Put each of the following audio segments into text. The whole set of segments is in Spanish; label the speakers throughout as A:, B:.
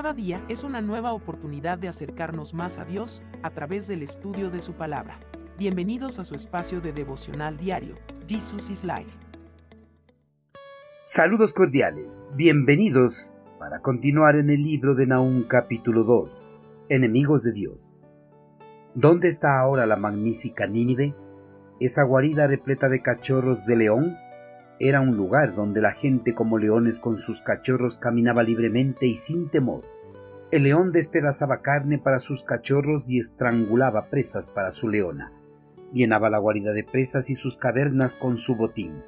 A: Cada día es una nueva oportunidad de acercarnos más a Dios a través del estudio de su palabra. Bienvenidos a su espacio de devocional diario, Jesus is Life.
B: Saludos cordiales, bienvenidos para continuar en el libro de Nahum capítulo 2, Enemigos de Dios. ¿Dónde está ahora la magnífica Nínive? Esa guarida repleta de cachorros de león era un lugar donde la gente como leones con sus cachorros caminaba libremente y sin temor. El león despedazaba carne para sus cachorros y estrangulaba presas para su leona. Llenaba la guarida de presas y sus cavernas con su botín.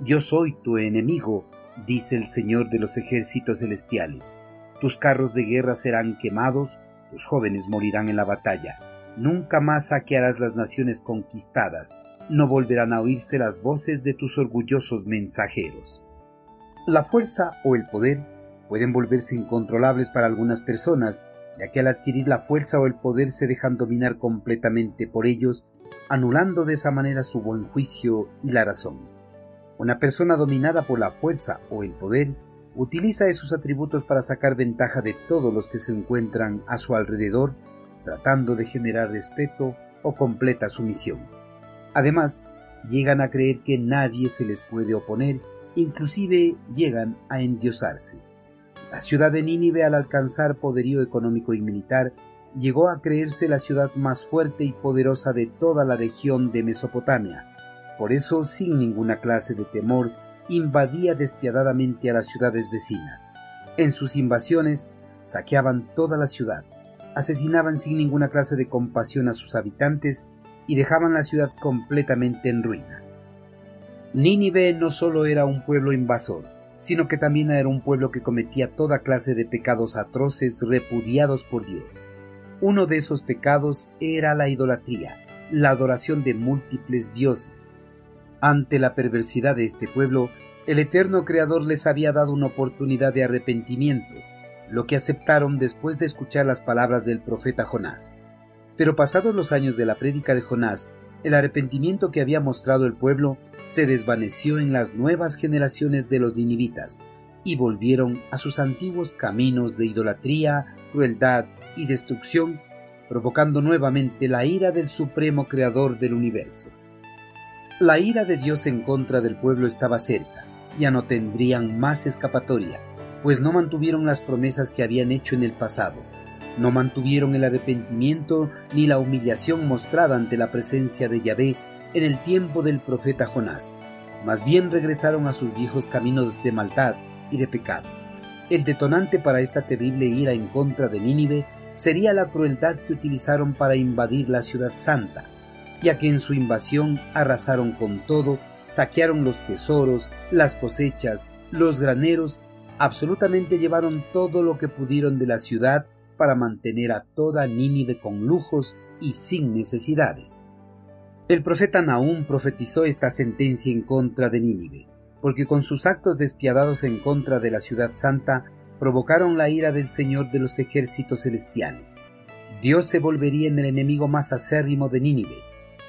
B: Yo soy tu enemigo, dice el Señor de los ejércitos celestiales. Tus carros de guerra serán quemados, tus jóvenes morirán en la batalla. Nunca más saquearás las naciones conquistadas, no volverán a oírse las voces de tus orgullosos mensajeros. La fuerza o el poder pueden volverse incontrolables para algunas personas, ya que al adquirir la fuerza o el poder se dejan dominar completamente por ellos, anulando de esa manera su buen juicio y la razón. Una persona dominada por la fuerza o el poder utiliza esos atributos para sacar ventaja de todos los que se encuentran a su alrededor, tratando de generar respeto o completa sumisión. Además, llegan a creer que nadie se les puede oponer, inclusive llegan a endiosarse. La ciudad de Nínive al alcanzar poderío económico y militar llegó a creerse la ciudad más fuerte y poderosa de toda la región de Mesopotamia. Por eso, sin ninguna clase de temor, invadía despiadadamente a las ciudades vecinas. En sus invasiones saqueaban toda la ciudad, asesinaban sin ninguna clase de compasión a sus habitantes y dejaban la ciudad completamente en ruinas. Nínive no solo era un pueblo invasor, sino que también era un pueblo que cometía toda clase de pecados atroces repudiados por Dios. Uno de esos pecados era la idolatría, la adoración de múltiples dioses. Ante la perversidad de este pueblo, el eterno Creador les había dado una oportunidad de arrepentimiento, lo que aceptaron después de escuchar las palabras del profeta Jonás. Pero pasados los años de la prédica de Jonás, el arrepentimiento que había mostrado el pueblo se desvaneció en las nuevas generaciones de los ninivitas, y volvieron a sus antiguos caminos de idolatría, crueldad y destrucción, provocando nuevamente la ira del supremo creador del universo. La ira de Dios en contra del pueblo estaba cerca, ya no tendrían más escapatoria, pues no mantuvieron las promesas que habían hecho en el pasado, no mantuvieron el arrepentimiento ni la humillación mostrada ante la presencia de Yahvé en el tiempo del profeta Jonás. Más bien regresaron a sus viejos caminos de maldad y de pecado. El detonante para esta terrible ira en contra de Nínive sería la crueldad que utilizaron para invadir la ciudad santa, ya que en su invasión arrasaron con todo, saquearon los tesoros, las cosechas, los graneros, absolutamente llevaron todo lo que pudieron de la ciudad para mantener a toda Nínive con lujos y sin necesidades. El profeta Nahum profetizó esta sentencia en contra de Nínive, porque con sus actos despiadados en contra de la ciudad santa provocaron la ira del Señor de los ejércitos celestiales. Dios se volvería en el enemigo más acérrimo de Nínive.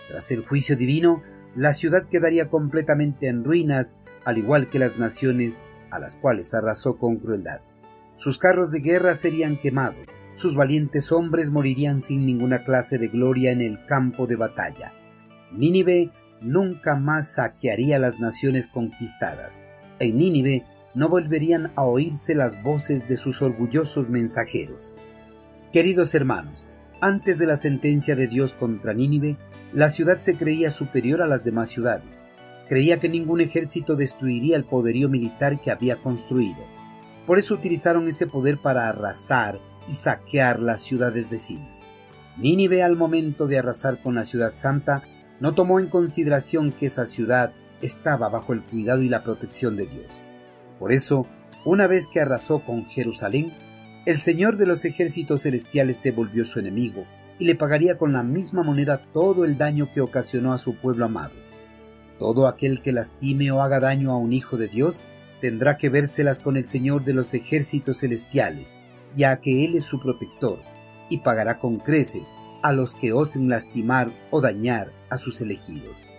B: Tras el juicio divino, la ciudad quedaría completamente en ruinas, al igual que las naciones a las cuales arrasó con crueldad. Sus carros de guerra serían quemados, sus valientes hombres morirían sin ninguna clase de gloria en el campo de batalla. Nínive nunca más saquearía las naciones conquistadas. En Nínive no volverían a oírse las voces de sus orgullosos mensajeros. Queridos hermanos, antes de la sentencia de Dios contra Nínive, la ciudad se creía superior a las demás ciudades. Creía que ningún ejército destruiría el poderío militar que había construido. Por eso utilizaron ese poder para arrasar y saquear las ciudades vecinas. Nínive al momento de arrasar con la ciudad santa no tomó en consideración que esa ciudad estaba bajo el cuidado y la protección de Dios. Por eso, una vez que arrasó con Jerusalén, el Señor de los ejércitos celestiales se volvió su enemigo y le pagaría con la misma moneda todo el daño que ocasionó a su pueblo amado. Todo aquel que lastime o haga daño a un hijo de Dios tendrá que vérselas con el Señor de los ejércitos celestiales, ya que Él es su protector, y pagará con creces a los que osen lastimar o dañar a sus elegidos.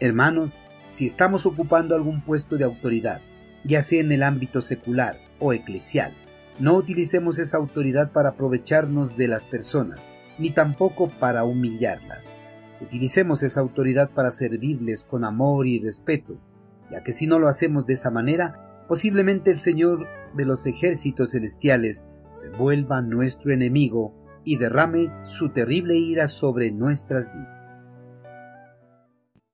B: Hermanos, si estamos ocupando algún puesto de autoridad, ya sea en el ámbito secular o eclesial, No utilicemos esa autoridad para aprovecharnos de las personas, ni tampoco para humillarlas. Utilicemos esa autoridad para servirles con amor y respeto, ya que si no lo hacemos de esa manera, posiblemente el Señor de los ejércitos celestiales se vuelva nuestro enemigo y derrame su terrible ira sobre nuestras vidas.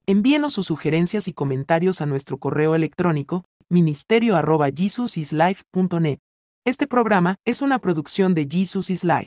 A: Envíenos sus sugerencias y comentarios a nuestro correo electrónico ministerio.jesusislife.net. Este programa es una producción de Jesus is Life.